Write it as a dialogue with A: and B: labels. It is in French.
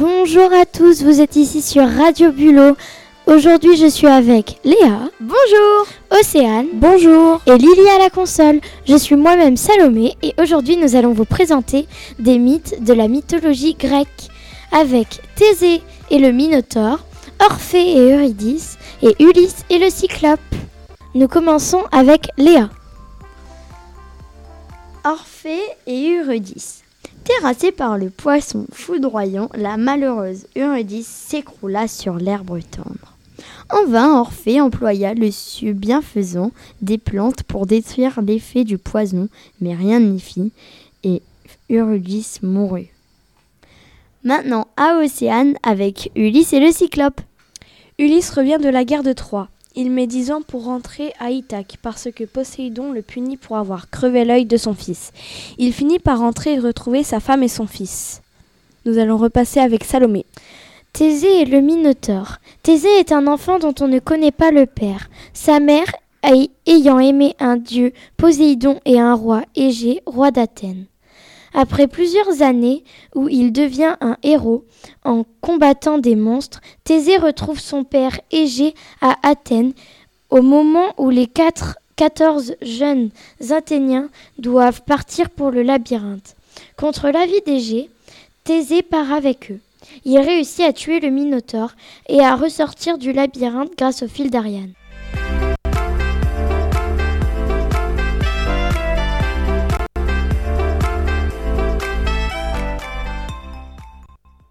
A: Bonjour à tous, vous êtes ici sur Radio Bulot. Aujourd'hui, je suis avec Léa.
B: Bonjour.
A: Océane.
B: Bonjour.
A: Et Lily à la console. Je suis moi-même Salomé et aujourd'hui, nous allons vous présenter des mythes de la mythologie grecque avec Thésée et le Minotaure, Orphée et Eurydice et Ulysse et le Cyclope. Nous commençons avec Léa.
B: Orphée et Eurydice. Terrassée par le poisson foudroyant, la malheureuse Eurydice s'écroula sur l'herbe tendre. En vain, Orphée employa le cieux bienfaisant des plantes pour détruire l'effet du poison, mais rien n'y fit, et Eurydice mourut. Maintenant à Océane avec Ulysse et le Cyclope.
C: Ulysse revient de la guerre de Troie. Il met dix ans pour rentrer à Ithaque parce que Poséidon le punit pour avoir crevé l'œil de son fils. Il finit par rentrer et retrouver sa femme et son fils. Nous allons repasser avec Salomé.
A: Thésée est le Minotaure. Thésée est un enfant dont on ne connaît pas le père. Sa mère, ayant aimé un dieu, Poséidon et un roi, Égée, roi d'Athènes. Après plusieurs années où il devient un héros en combattant des monstres, Thésée retrouve son père Égée à Athènes au moment où les quatre, 14 jeunes Athéniens doivent partir pour le labyrinthe. Contre l'avis d'Égée, Thésée part avec eux. Il réussit à tuer le Minotaure et à ressortir du labyrinthe grâce au fil d'Ariane.